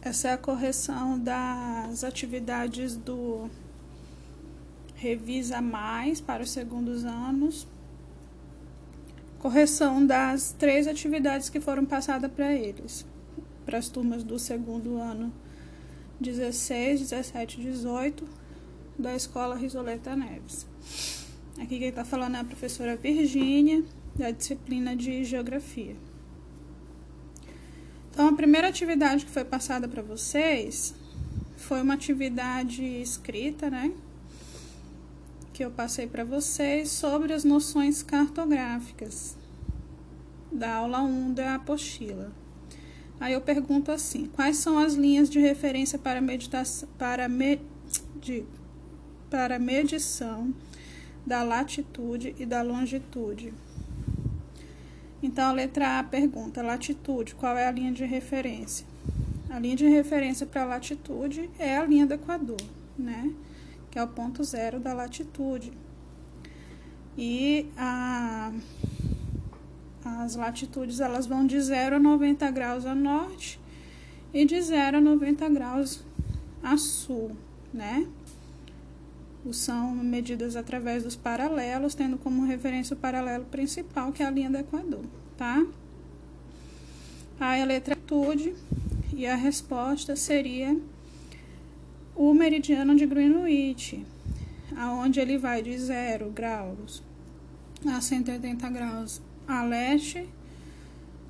Essa é a correção das atividades do Revisa Mais para os segundos anos. Correção das três atividades que foram passadas para eles, para as turmas do segundo ano 16, 17 e 18 da Escola Risoleta Neves. Aqui quem está falando é a professora Virgínia, da disciplina de Geografia. Então, a primeira atividade que foi passada para vocês foi uma atividade escrita, né? Que eu passei para vocês sobre as noções cartográficas da aula 1 da apostila. Aí eu pergunto assim: quais são as linhas de referência para meditação para me, de, para medição da latitude e da longitude? Então, a letra A pergunta: latitude, qual é a linha de referência? A linha de referência para latitude é a linha do Equador, né? Que é o ponto zero da latitude. E a, as latitudes elas vão de 0 a 90 graus a norte e de 0 a 90 graus a sul, né? São medidas através dos paralelos, tendo como referência o paralelo principal, que é a linha do Equador, tá? Aí a letra tude e a resposta seria o meridiano de Greenwich, aonde ele vai de 0 graus a 180 graus a leste,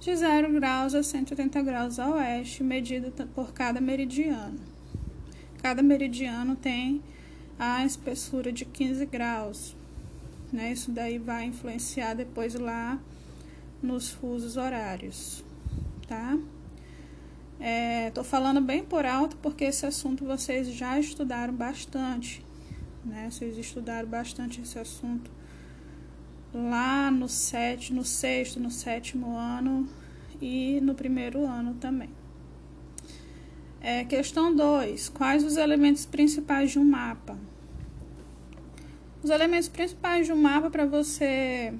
de 0 graus a 180 graus a oeste, medido por cada meridiano. Cada meridiano tem a espessura de 15 graus. Né? Isso daí vai influenciar depois lá nos fusos horários, tá? É, tô falando bem por alto porque esse assunto vocês já estudaram bastante, né? Vocês estudaram bastante esse assunto lá no sete, no sexto, no sétimo ano e no primeiro ano também. É, questão 2. Quais os elementos principais de um mapa? Os elementos principais de um mapa para você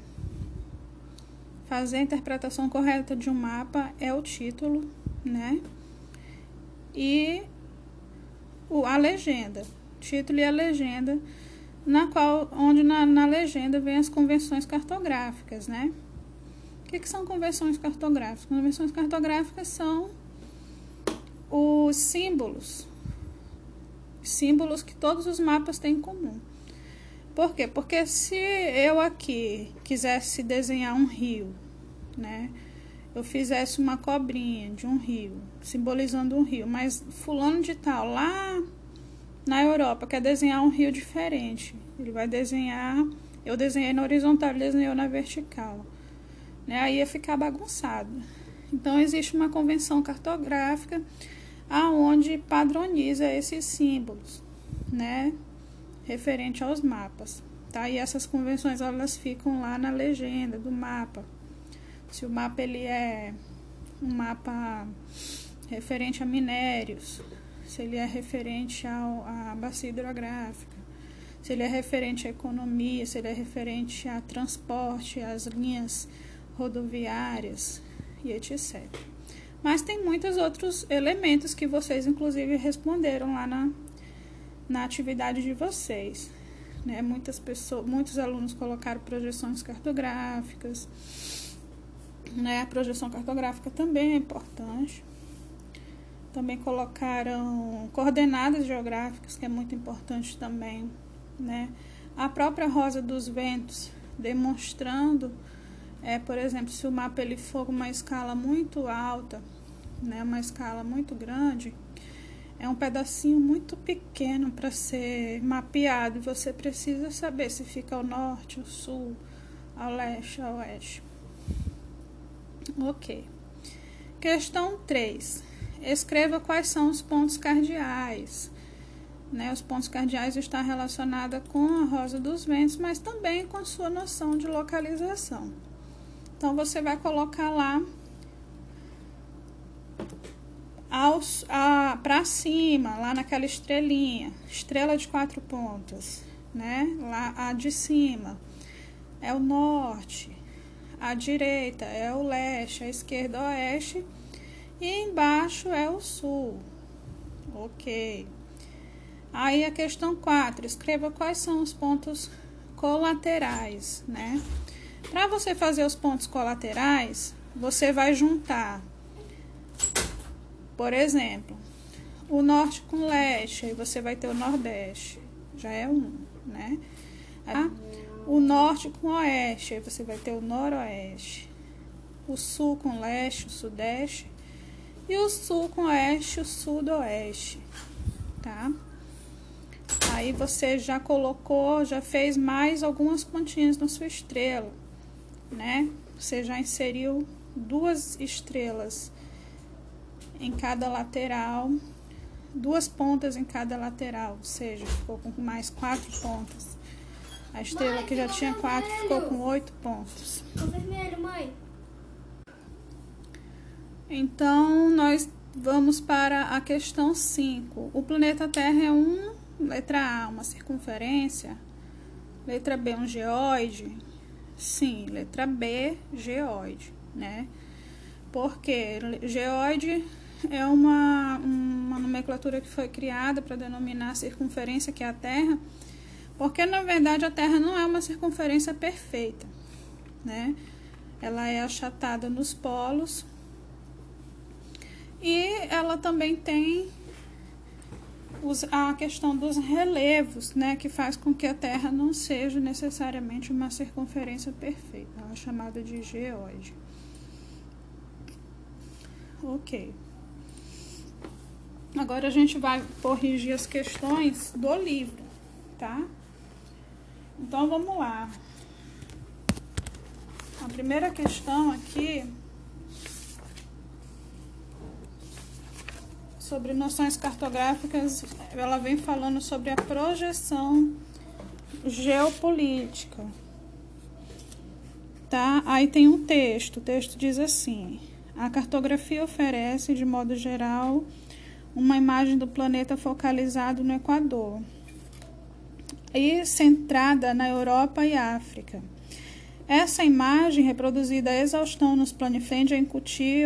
fazer a interpretação correta de um mapa é o título, né? E o, a legenda. Título e a legenda, na qual, onde na, na legenda vem as convenções cartográficas, né? O que, que são convenções cartográficas? Convenções cartográficas são os símbolos, símbolos que todos os mapas têm em comum. Por quê? Porque se eu aqui quisesse desenhar um rio, né? Eu fizesse uma cobrinha de um rio, simbolizando um rio, mas fulano de tal lá na Europa quer desenhar um rio diferente. Ele vai desenhar, eu desenhei na horizontal, ele desenhou na vertical. Né? Aí ia ficar bagunçado. Então existe uma convenção cartográfica aonde padroniza esses símbolos, né, referente aos mapas, tá? E essas convenções elas ficam lá na legenda do mapa. Se o mapa ele é um mapa referente a minérios, se ele é referente ao, à bacia hidrográfica, se ele é referente à economia, se ele é referente a transporte, às linhas rodoviárias e etc. Mas tem muitos outros elementos que vocês, inclusive, responderam lá na, na atividade de vocês. Né? Muitas pessoas, muitos alunos colocaram projeções cartográficas. Né? A projeção cartográfica também é importante. Também colocaram coordenadas geográficas, que é muito importante também. Né? A própria Rosa dos Ventos, demonstrando é, por exemplo, se o mapa ele for uma escala muito alta, né, uma escala muito grande, é um pedacinho muito pequeno para ser mapeado. Você precisa saber se fica ao norte, ao sul, ao leste, ao oeste. Ok. Questão 3. Escreva quais são os pontos cardeais. Né, os pontos cardeais estão relacionados com a rosa dos ventos, mas também com sua noção de localização. Então você vai colocar lá para cima, lá naquela estrelinha, estrela de quatro pontas, né? Lá a de cima é o norte, a direita é o leste, a esquerda é o oeste e embaixo é o sul, Ok. Aí a questão 4, escreva quais são os pontos colaterais, né? Para você fazer os pontos colaterais, você vai juntar, por exemplo, o norte com leste, aí você vai ter o nordeste, já é um, né? Aí, o norte com oeste, aí você vai ter o noroeste. O sul com leste, o sudeste. E o sul com oeste, o sudoeste, tá? Aí você já colocou, já fez mais algumas pontinhas na sua estrela, né? Você já inseriu duas estrelas em cada lateral duas pontas em cada lateral, ou seja, ficou com mais quatro pontas. A estrela mãe, que já tinha vermelho. quatro ficou com oito pontos. O vermelho, mãe. Então, nós vamos para a questão 5. O planeta Terra é um, letra A, uma circunferência. Letra B, um geóide. Sim, letra B, geóide, né? Porque geóide é uma, uma nomenclatura que foi criada para denominar a circunferência que é a Terra, porque na verdade a Terra não é uma circunferência perfeita, né? Ela é achatada nos polos e ela também tem os, a questão dos relevos, né, que faz com que a Terra não seja necessariamente uma circunferência perfeita, é chamada de geóide. Ok. Agora a gente vai corrigir as questões do livro, tá? Então vamos lá. A primeira questão aqui sobre noções cartográficas, ela vem falando sobre a projeção geopolítica. Tá? Aí tem um texto, o texto diz assim: a cartografia oferece, de modo geral, uma imagem do planeta focalizado no Equador e centrada na Europa e África. Essa imagem, reproduzida a exaustão nos planifende,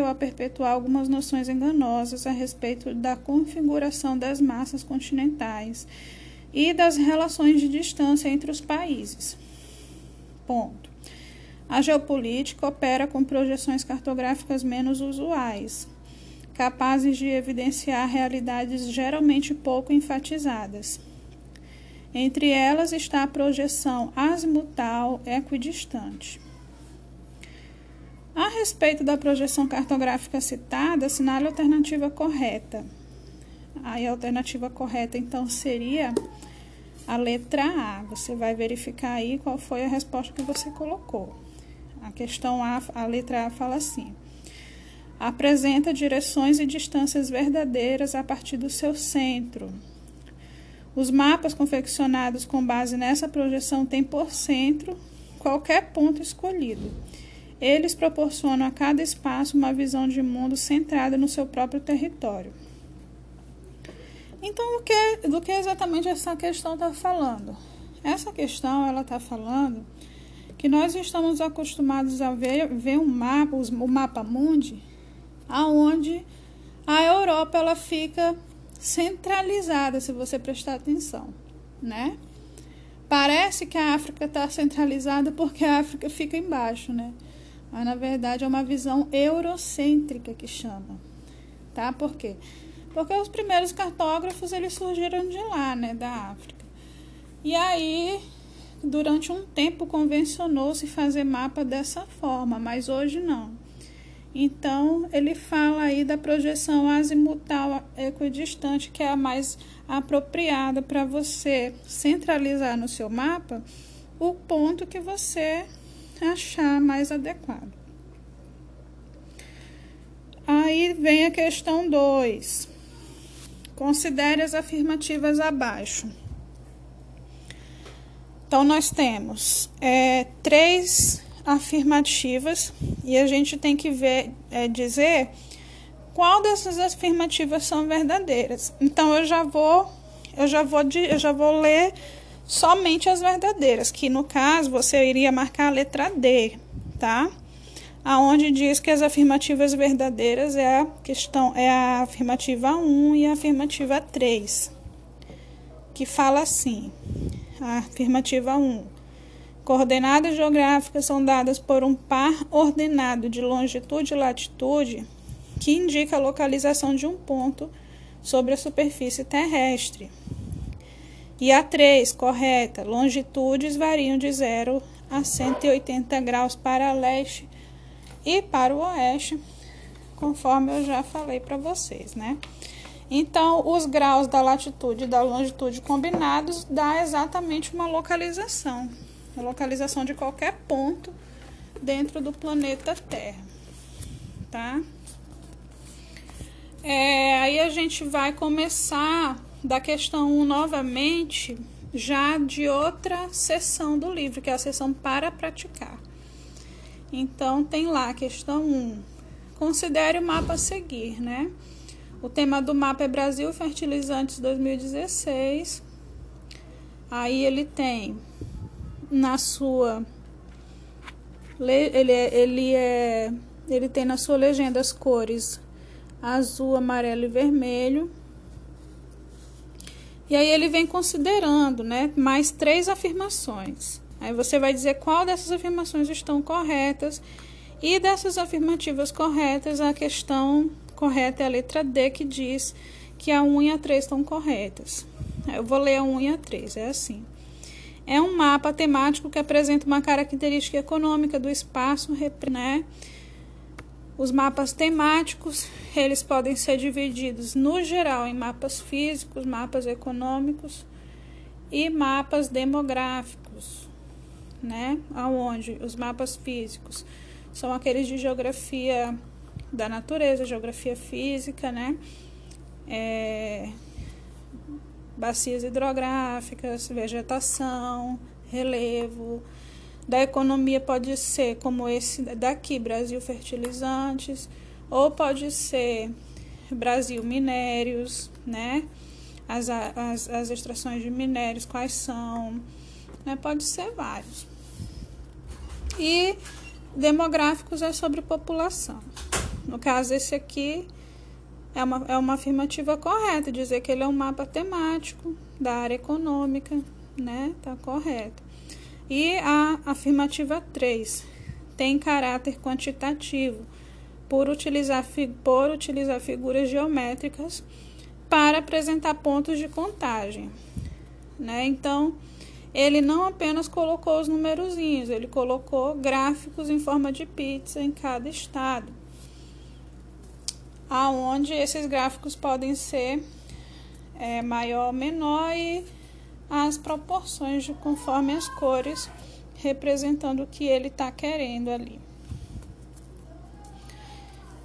ou a perpetuar algumas noções enganosas a respeito da configuração das massas continentais e das relações de distância entre os países. Ponto. A geopolítica opera com projeções cartográficas menos usuais, capazes de evidenciar realidades geralmente pouco enfatizadas. Entre elas está a projeção azimutal equidistante. A respeito da projeção cartográfica citada, assinale a alternativa correta. Aí a alternativa correta então seria a letra A. Você vai verificar aí qual foi a resposta que você colocou. A questão A, a letra A fala assim: apresenta direções e distâncias verdadeiras a partir do seu centro. Os mapas confeccionados com base nessa projeção têm por centro qualquer ponto escolhido. Eles proporcionam a cada espaço uma visão de mundo centrada no seu próprio território. Então, o que, do que exatamente essa questão está falando? Essa questão ela está falando que nós estamos acostumados a ver, ver um mapa, o mapa mundi, aonde a Europa ela fica centralizada, se você prestar atenção, né? Parece que a África está centralizada porque a África fica embaixo, né? Mas na verdade é uma visão eurocêntrica que chama, tá? Por quê? Porque os primeiros cartógrafos eles surgiram de lá, né, da África. E aí, durante um tempo convencionou-se fazer mapa dessa forma, mas hoje não. Então, ele fala aí da projeção azimutal equidistante, que é a mais apropriada para você centralizar no seu mapa o ponto que você achar mais adequado. Aí vem a questão 2. Considere as afirmativas abaixo. Então, nós temos é, três afirmativas e a gente tem que ver, é, dizer qual dessas afirmativas são verdadeiras. Então eu já vou, eu já vou, eu já vou ler somente as verdadeiras, que no caso você iria marcar a letra D, tá? aonde diz que as afirmativas verdadeiras é a questão é a afirmativa 1 e a afirmativa 3, que fala assim: a afirmativa 1. Coordenadas geográficas são dadas por um par ordenado de longitude e latitude que indica a localização de um ponto sobre a superfície terrestre. E a 3, correta, longitudes variam de 0 a 180 graus para leste e para o oeste, conforme eu já falei para vocês, né? Então, os graus da latitude e da longitude combinados dá exatamente uma localização, a localização de qualquer ponto dentro do planeta Terra, tá? É, aí a gente vai começar da questão 1 novamente, já de outra sessão do livro, que é a sessão para praticar. Então, tem lá a questão 1. Considere o mapa a seguir, né? O tema do mapa é Brasil Fertilizantes 2016. Aí ele tem na sua ele é, ele é ele tem na sua legenda as cores azul, amarelo e vermelho. E aí ele vem considerando, né, mais três afirmações. Aí você vai dizer qual dessas afirmações estão corretas. E dessas afirmativas corretas, a questão correta é a letra D, que diz que a 1 e a 3 estão corretas. Eu vou ler a 1 e a 3, é assim. É um mapa temático que apresenta uma característica econômica do espaço, né? Os mapas temáticos, eles podem ser divididos no geral em mapas físicos, mapas econômicos e mapas demográficos né? Aonde os mapas físicos são aqueles de geografia da natureza, geografia física, né? É, bacias hidrográficas, vegetação, relevo. Da economia pode ser como esse daqui, Brasil Fertilizantes, ou pode ser Brasil Minérios, né? As, as, as extrações de minérios, quais são, né? Pode ser vários. E demográficos é sobre população. No caso, esse aqui é uma, é uma afirmativa correta, dizer que ele é um mapa temático da área econômica, né? Tá correto. E a afirmativa 3 tem caráter quantitativo por utilizar, por utilizar figuras geométricas para apresentar pontos de contagem, né? Então, ele não apenas colocou os numerozinhos, ele colocou gráficos em forma de pizza em cada estado, aonde esses gráficos podem ser é, maior ou menor e as proporções de conforme as cores representando o que ele está querendo ali.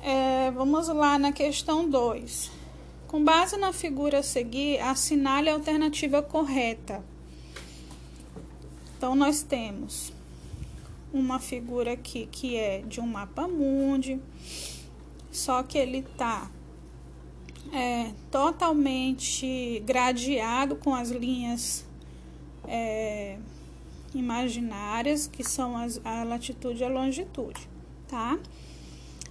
É, vamos lá na questão 2. Com base na figura a seguir, assinale a alternativa correta. Então, nós temos uma figura aqui que é de um mapa mundi, só que ele tá é, totalmente gradeado com as linhas é, imaginárias, que são as, a latitude e a longitude, tá?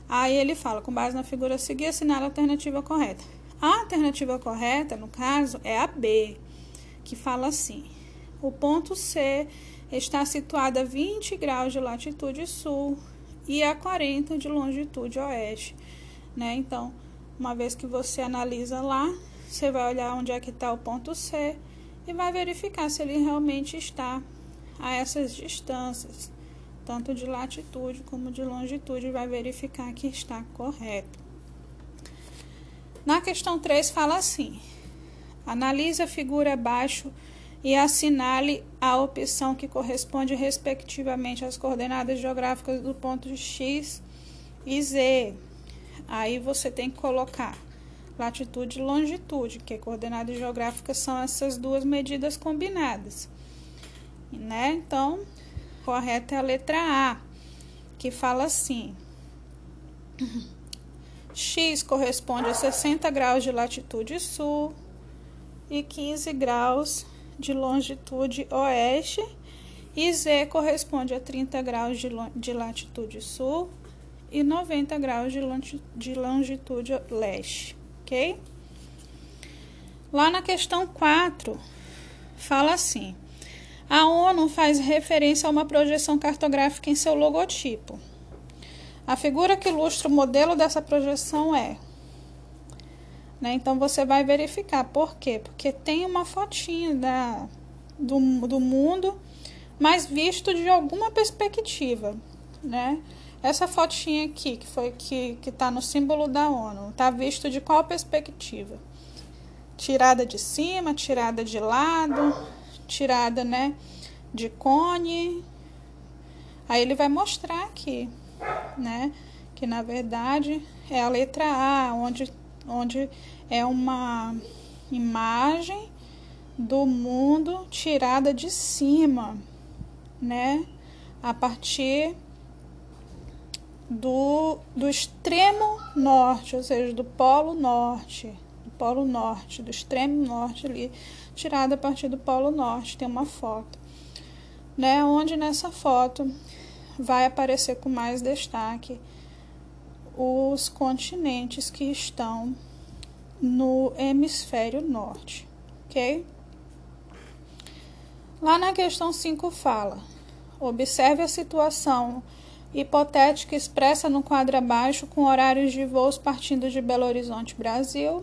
Aí ele fala, com base na figura a seguir, a alternativa correta. A alternativa correta, no caso, é a B, que fala assim: o ponto C está situado a 20 graus de latitude sul e a 40 de longitude oeste, né? Então, uma vez que você analisa lá, você vai olhar onde é que está o ponto C e vai verificar se ele realmente está a essas distâncias, tanto de latitude como de longitude, vai verificar que está correto. Na questão 3 fala assim: analise a figura abaixo e assinale a opção que corresponde respectivamente às coordenadas geográficas do ponto X e Z. Aí você tem que colocar latitude e longitude, que coordenadas geográficas são essas duas medidas combinadas. Né? Então, correta é a letra A, que fala assim: X corresponde a 60 graus de latitude sul e 15 graus de longitude oeste e Z corresponde a 30 graus de, de latitude sul e 90 graus de longitude leste, ok? Lá na questão 4, fala assim: a ONU faz referência a uma projeção cartográfica em seu logotipo. A figura que ilustra o modelo dessa projeção é. Né? Então você vai verificar. Por quê? Porque tem uma fotinha da, do, do mundo, mas visto de alguma perspectiva. Né? Essa fotinha aqui, que foi que está no símbolo da ONU, está visto de qual perspectiva? tirada de cima, tirada de lado, tirada, né, de cone. Aí ele vai mostrar aqui, né, que na verdade é a letra A, onde, onde é uma imagem do mundo tirada de cima, né, a partir do, do extremo norte, ou seja, do polo norte Polo Norte, do extremo norte ali, tirada a partir do Polo Norte. Tem uma foto, né? Onde nessa foto vai aparecer com mais destaque os continentes que estão no hemisfério norte, ok? Lá na questão 5 fala: observe a situação hipotética expressa no quadro abaixo com horários de voos partindo de Belo Horizonte, Brasil,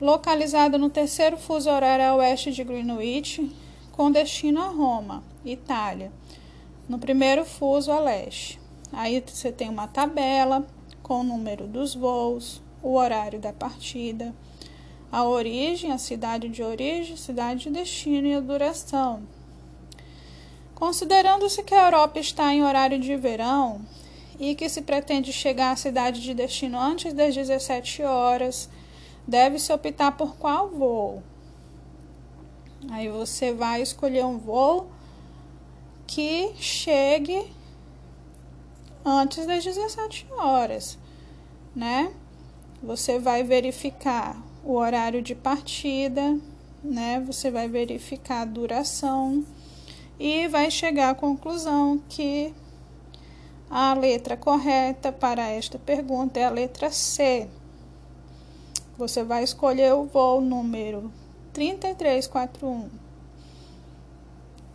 localizado no terceiro fuso horário a oeste de Greenwich, com destino a Roma, Itália, no primeiro fuso a leste. Aí você tem uma tabela com o número dos voos, o horário da partida, a origem, a cidade de origem, cidade de destino e a duração. Considerando-se que a Europa está em horário de verão e que se pretende chegar à cidade de destino antes das 17 horas, deve-se optar por qual voo. Aí você vai escolher um voo que chegue antes das 17 horas, né? Você vai verificar o horário de partida, né? Você vai verificar a duração e vai chegar à conclusão que a letra correta para esta pergunta é a letra C. Você vai escolher o voo número 3341,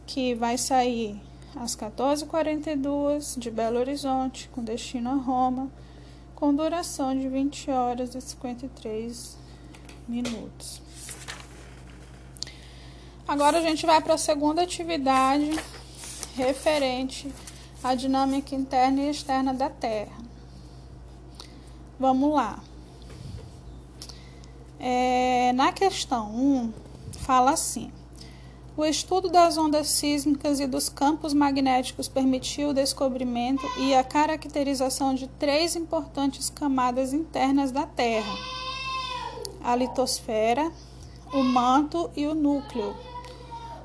que vai sair às 14h42 de Belo Horizonte, com destino a Roma, com duração de 20 horas e 53 minutos. Agora a gente vai para a segunda atividade referente à dinâmica interna e externa da Terra. Vamos lá. É, na questão 1, fala assim: o estudo das ondas sísmicas e dos campos magnéticos permitiu o descobrimento e a caracterização de três importantes camadas internas da Terra: a litosfera, o manto e o núcleo.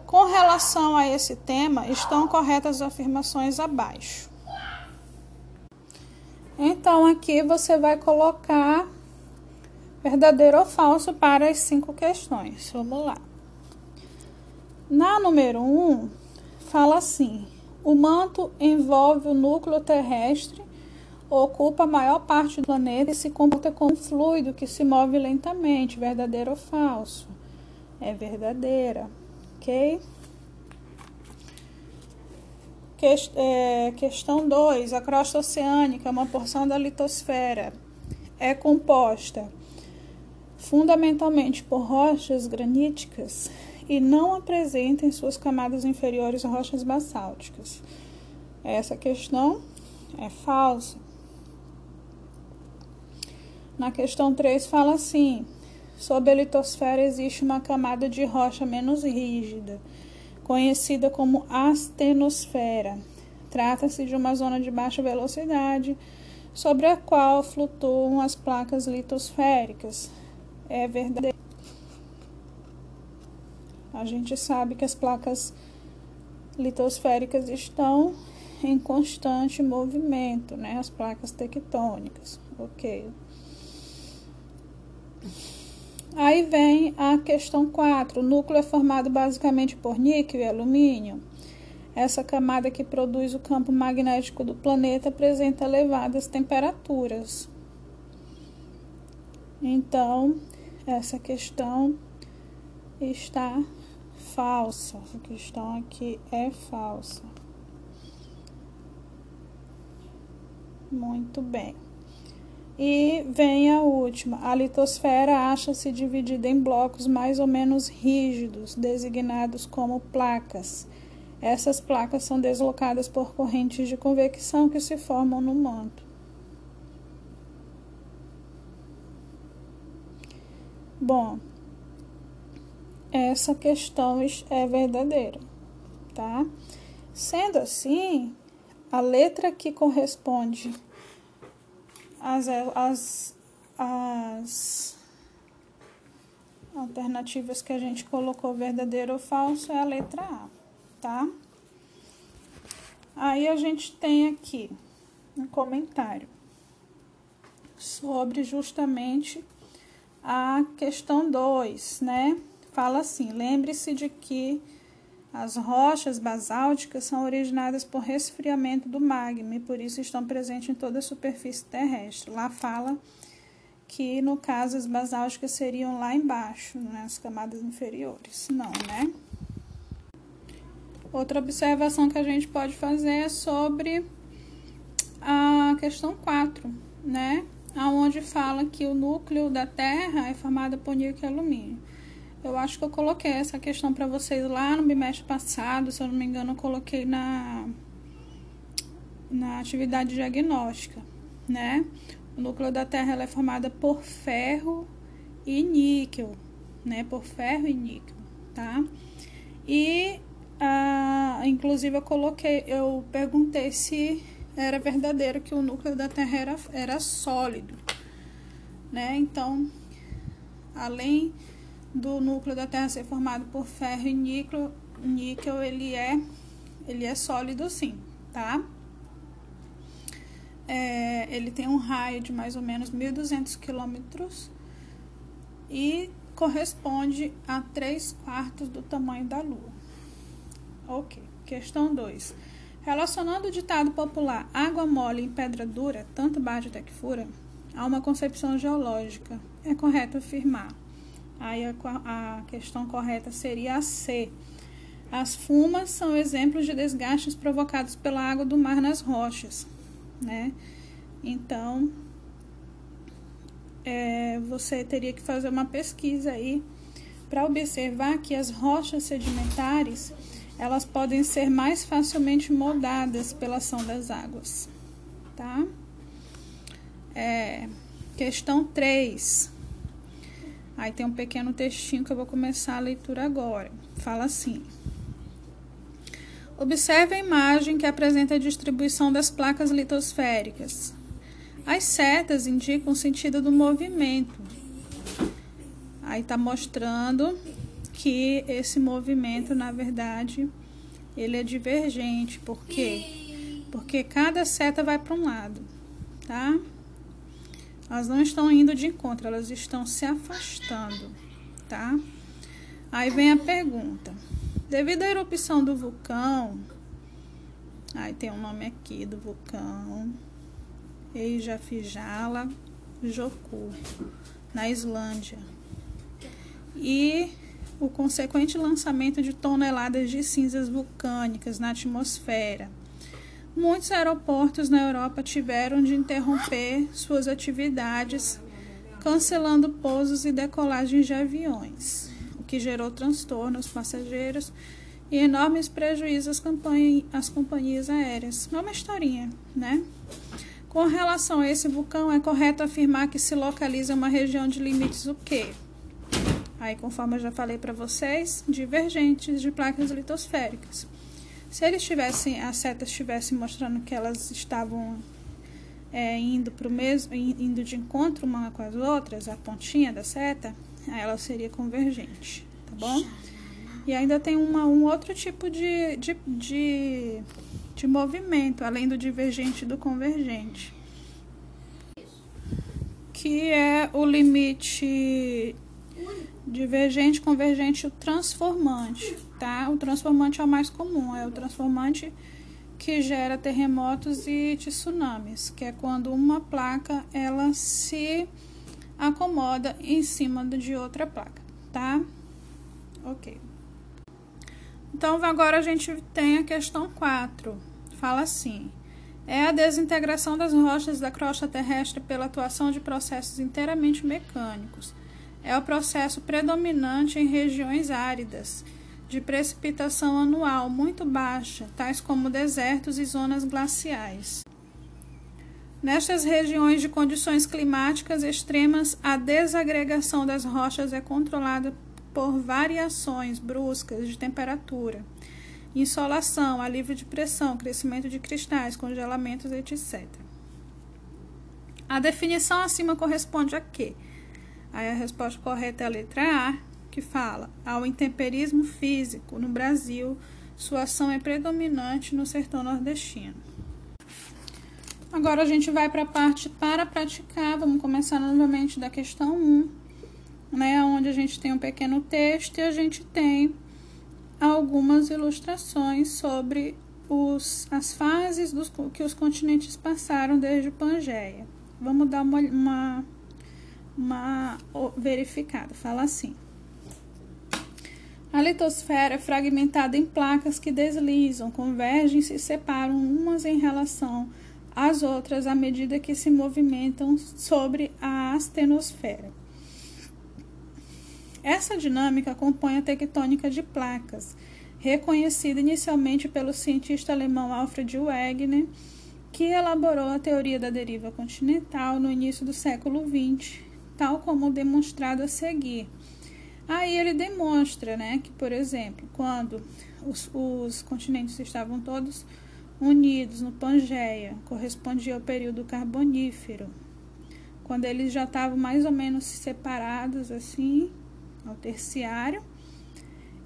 Com relação a esse tema, estão corretas as afirmações abaixo. Então, aqui você vai colocar verdadeiro ou falso para as cinco questões. Vamos lá. Na número 1, um, fala assim: o manto envolve o núcleo terrestre, ocupa a maior parte do planeta e se comporta como um fluido que se move lentamente. Verdadeiro ou falso? É verdadeira, ok? é, questão 2. A crosta oceânica, uma porção da litosfera, é composta fundamentalmente por rochas graníticas e não apresenta em suas camadas inferiores rochas basálticas. Essa questão é falsa. Na questão 3 fala assim: sob a litosfera existe uma camada de rocha menos rígida, conhecida como astenosfera. Trata-se de uma zona de baixa velocidade sobre a qual flutuam as placas litosféricas, é verdadeiro. A gente sabe que as placas litosféricas estão em constante movimento, né? As placas tectônicas, ok. Aí vem a questão 4. O núcleo é formado basicamente por níquel e alumínio. essa camada que produz o campo magnético do planeta apresenta elevadas temperaturas. Então, essa questão está falsa. Essa questão aqui é falsa. Muito bem. E vem a última. A litosfera acha-se dividida em blocos mais ou menos rígidos, designados como placas. Essas placas são deslocadas por correntes de convecção que se formam no manto. Bom, essa questão é verdadeira, tá? Sendo assim, a letra que corresponde às, às, às alternativas que a gente colocou verdadeiro ou falso é a letra A, tá? Aí a gente tem aqui um comentário sobre justamente a questão 2, né? Fala assim: lembre-se de que as rochas basálticas são originadas por resfriamento do magma e por isso estão presentes em toda a superfície terrestre. Lá fala que no caso as basálticas seriam lá embaixo, nas camadas inferiores. Não, né? Outra observação que a gente pode fazer é sobre a questão 4, né? aonde fala que o núcleo da Terra é formado por níquel e alumínio. Eu acho que eu coloquei essa questão para vocês lá no bimestre passado, se eu não me engano, eu coloquei na, na atividade diagnóstica, né? O núcleo da Terra é formado por ferro e níquel, né? Por ferro e níquel, tá? E, ah, inclusive, eu coloquei, eu perguntei se era verdadeiro que o núcleo da Terra era, era sólido, né? Então, além do núcleo da Terra ser formado por ferro e níquel, níquel ele é ele é sólido sim, tá? É, ele tem um raio de mais ou menos 1.200 quilômetros e corresponde a 3 quartos do tamanho da Lua. Ok, questão 2. Relacionando o ditado popular água mole em pedra dura, tanto bate até que fura, há uma concepção geológica. É correto afirmar. Aí a, a questão correta seria a C. As fumas são exemplos de desgastes provocados pela água do mar nas rochas, né? Então, é, você teria que fazer uma pesquisa aí para observar que as rochas sedimentares elas podem ser mais facilmente moldadas pela ação das águas, tá? É, questão 3. Aí tem um pequeno textinho que eu vou começar a leitura agora. Fala assim: Observe a imagem que apresenta a distribuição das placas litosféricas. As setas indicam o sentido do movimento. Aí está mostrando que esse movimento, na verdade, ele é divergente. Por quê? Porque cada seta vai para um lado, tá? Elas não estão indo de encontro, elas estão se afastando, tá? Aí vem a pergunta. Devido à erupção do vulcão, aí tem o um nome aqui do vulcão, Eijafjalla Joku, na Islândia. E o consequente lançamento de toneladas de cinzas vulcânicas na atmosfera. Muitos aeroportos na Europa tiveram de interromper suas atividades, cancelando pousos e decolagens de aviões, o que gerou transtorno aos passageiros e enormes prejuízos às companhias aéreas. É uma historinha, né? Com relação a esse vulcão, é correto afirmar que se localiza uma região de limites o quê? Aí, conforme eu já falei para vocês, divergentes de placas litosféricas. Se eles tivessem, as setas estivessem mostrando que elas estavam é, indo para o mesmo, indo de encontro uma com as outras, a pontinha da seta, ela seria convergente, tá bom? E ainda tem uma, um outro tipo de, de, de, de movimento, além do divergente e do convergente, que é o limite divergente, convergente o transformante, tá? O transformante é o mais comum, é o transformante que gera terremotos e tsunamis, que é quando uma placa ela se acomoda em cima de outra placa, tá? Ok. Então agora a gente tem a questão 4. Fala assim: é a desintegração das rochas da crosta terrestre pela atuação de processos inteiramente mecânicos. É o processo predominante em regiões áridas, de precipitação anual muito baixa, tais como desertos e zonas glaciais. Nestas regiões de condições climáticas extremas, a desagregação das rochas é controlada por variações bruscas de temperatura insolação, alívio de pressão, crescimento de cristais, congelamentos, etc. A definição acima corresponde a quê? Aí a resposta correta é a letra A, que fala ao intemperismo físico no Brasil, sua ação é predominante no sertão nordestino. Agora a gente vai para a parte para praticar. Vamos começar novamente da questão 1, né, onde a gente tem um pequeno texto e a gente tem algumas ilustrações sobre os, as fases dos, que os continentes passaram desde Pangeia. Vamos dar uma, uma, uma verificada. Fala assim. A litosfera é fragmentada em placas que deslizam, convergem e se separam umas em relação às outras à medida que se movimentam sobre a astenosfera. Essa dinâmica compõe a tectônica de placas, reconhecida inicialmente pelo cientista alemão Alfred Wegener, que elaborou a teoria da deriva continental no início do século XX, tal como demonstrado a seguir. Aí ele demonstra né, que, por exemplo, quando os, os continentes estavam todos unidos no Pangeia, correspondia ao período carbonífero, quando eles já estavam mais ou menos separados assim, ao terciário,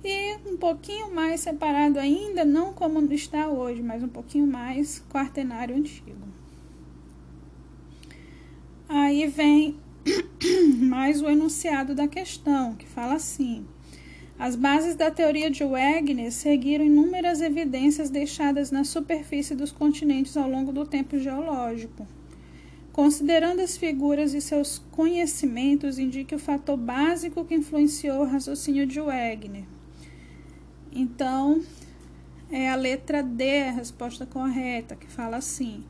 e um pouquinho mais separado ainda, não como está hoje, mas um pouquinho mais quaternário antigo. Aí vem mais o enunciado da questão, que fala assim: as bases da teoria de Wegener seguiram inúmeras evidências deixadas na superfície dos continentes ao longo do tempo geológico Considerando as figuras e seus conhecimentos, indique o fator básico que influenciou o raciocínio de Wegener. Então, é a letra D a resposta correta, que fala assim: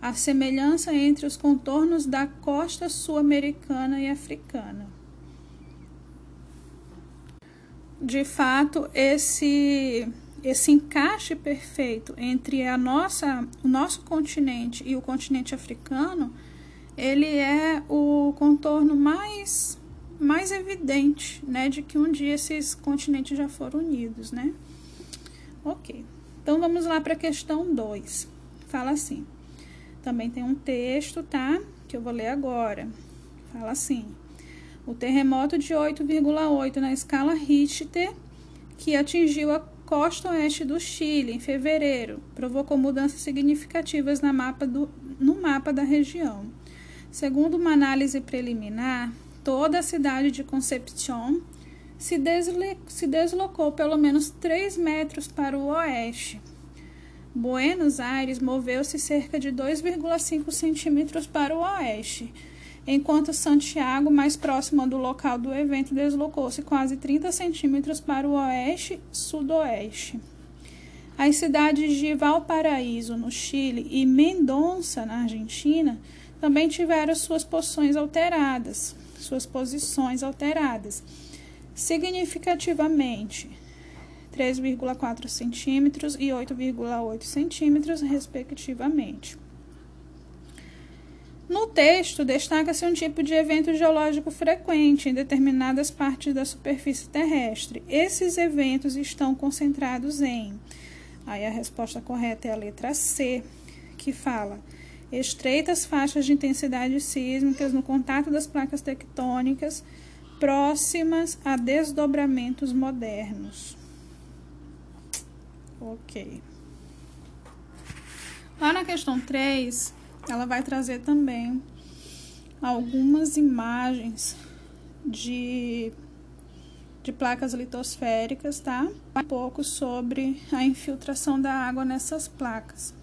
a semelhança entre os contornos da costa sul-americana e africana. De fato, esse esse encaixe perfeito entre a nossa, o nosso continente e o continente africano, ele é o contorno mais mais evidente, né, de que um dia esses continentes já foram unidos, né? OK. Então vamos lá para a questão 2. Fala assim: também tem um texto, tá? Que eu vou ler agora. Fala assim: O terremoto de 8,8 na escala Richter que atingiu a costa oeste do Chile, em fevereiro, provocou mudanças significativas na mapa do, no mapa da região. Segundo uma análise preliminar, toda a cidade de Concepción se, desle, se deslocou pelo menos 3 metros para o oeste. Buenos Aires moveu-se cerca de 2,5 centímetros para o oeste enquanto Santiago, mais próxima do local do evento, deslocou-se quase 30 centímetros para o oeste-sudoeste. As cidades de Valparaíso, no Chile, e Mendonça, na Argentina, também tiveram suas posições alteradas, suas posições alteradas, significativamente 3,4 centímetros e 8,8 centímetros, respectivamente. No texto, destaca-se um tipo de evento geológico frequente em determinadas partes da superfície terrestre. Esses eventos estão concentrados em. Aí a resposta correta é a letra C, que fala estreitas faixas de intensidade sísmicas no contato das placas tectônicas próximas a desdobramentos modernos. Ok. Lá na questão 3, ela vai trazer também algumas imagens de de placas litosféricas, tá? Um pouco sobre a infiltração da água nessas placas.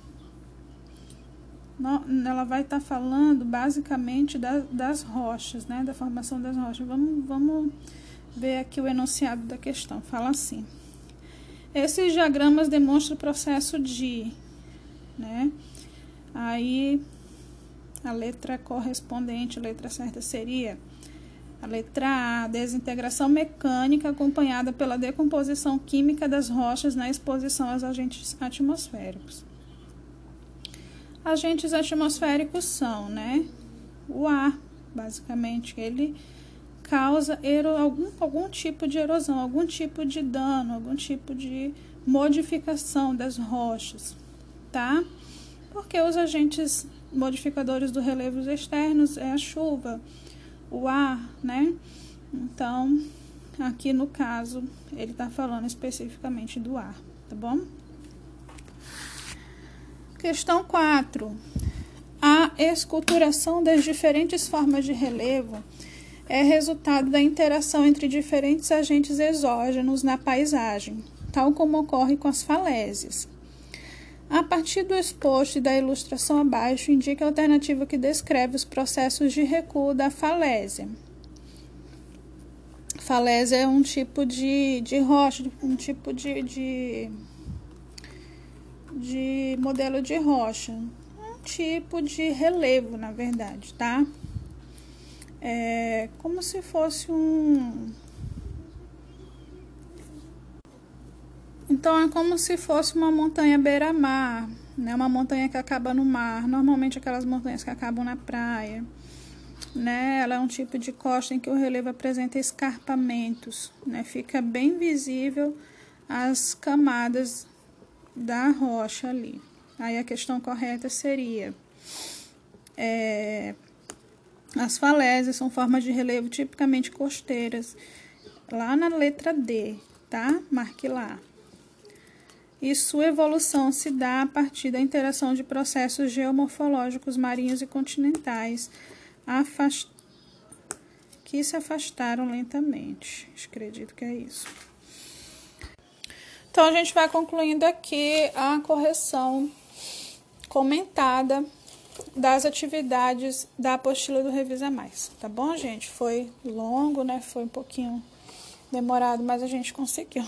Ela vai estar tá falando basicamente da, das rochas, né? Da formação das rochas. Vamos, vamos ver aqui o enunciado da questão. Fala assim. Esses diagramas demonstram o processo de, né? Aí a letra correspondente, a letra certa seria a letra A, desintegração mecânica acompanhada pela decomposição química das rochas na exposição aos agentes atmosféricos. Agentes atmosféricos são, né? O ar, basicamente, ele causa algum, algum tipo de erosão, algum tipo de dano, algum tipo de modificação das rochas, tá? Porque os agentes modificadores do relevo externos é a chuva, o ar, né? Então, aqui no caso, ele está falando especificamente do ar, tá bom? Questão 4. A esculturação das diferentes formas de relevo é resultado da interação entre diferentes agentes exógenos na paisagem, tal como ocorre com as falésias. A partir do exposto e da ilustração abaixo, indica a alternativa que descreve os processos de recuo da falésia. Falésia é um tipo de, de rocha, um tipo de, de, de modelo de rocha, um tipo de relevo, na verdade, tá? É como se fosse um, Então é como se fosse uma montanha beira-mar, né? Uma montanha que acaba no mar, normalmente aquelas montanhas que acabam na praia, né? Ela é um tipo de costa em que o relevo apresenta escarpamentos, né? Fica bem visível as camadas da rocha ali. Aí a questão correta seria é, as falésias são formas de relevo tipicamente costeiras. Lá na letra D, tá? Marque lá e sua evolução se dá a partir da interação de processos geomorfológicos marinhos e continentais afast... que se afastaram lentamente. Acredito que é isso. Então, a gente vai concluindo aqui a correção comentada das atividades da apostila do Revisa Mais, tá bom, gente? Foi longo, né? Foi um pouquinho demorado, mas a gente conseguiu.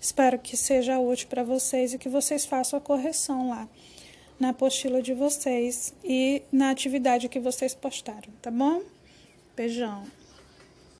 Espero que seja útil para vocês e que vocês façam a correção lá na apostila de vocês e na atividade que vocês postaram, tá bom? Beijão.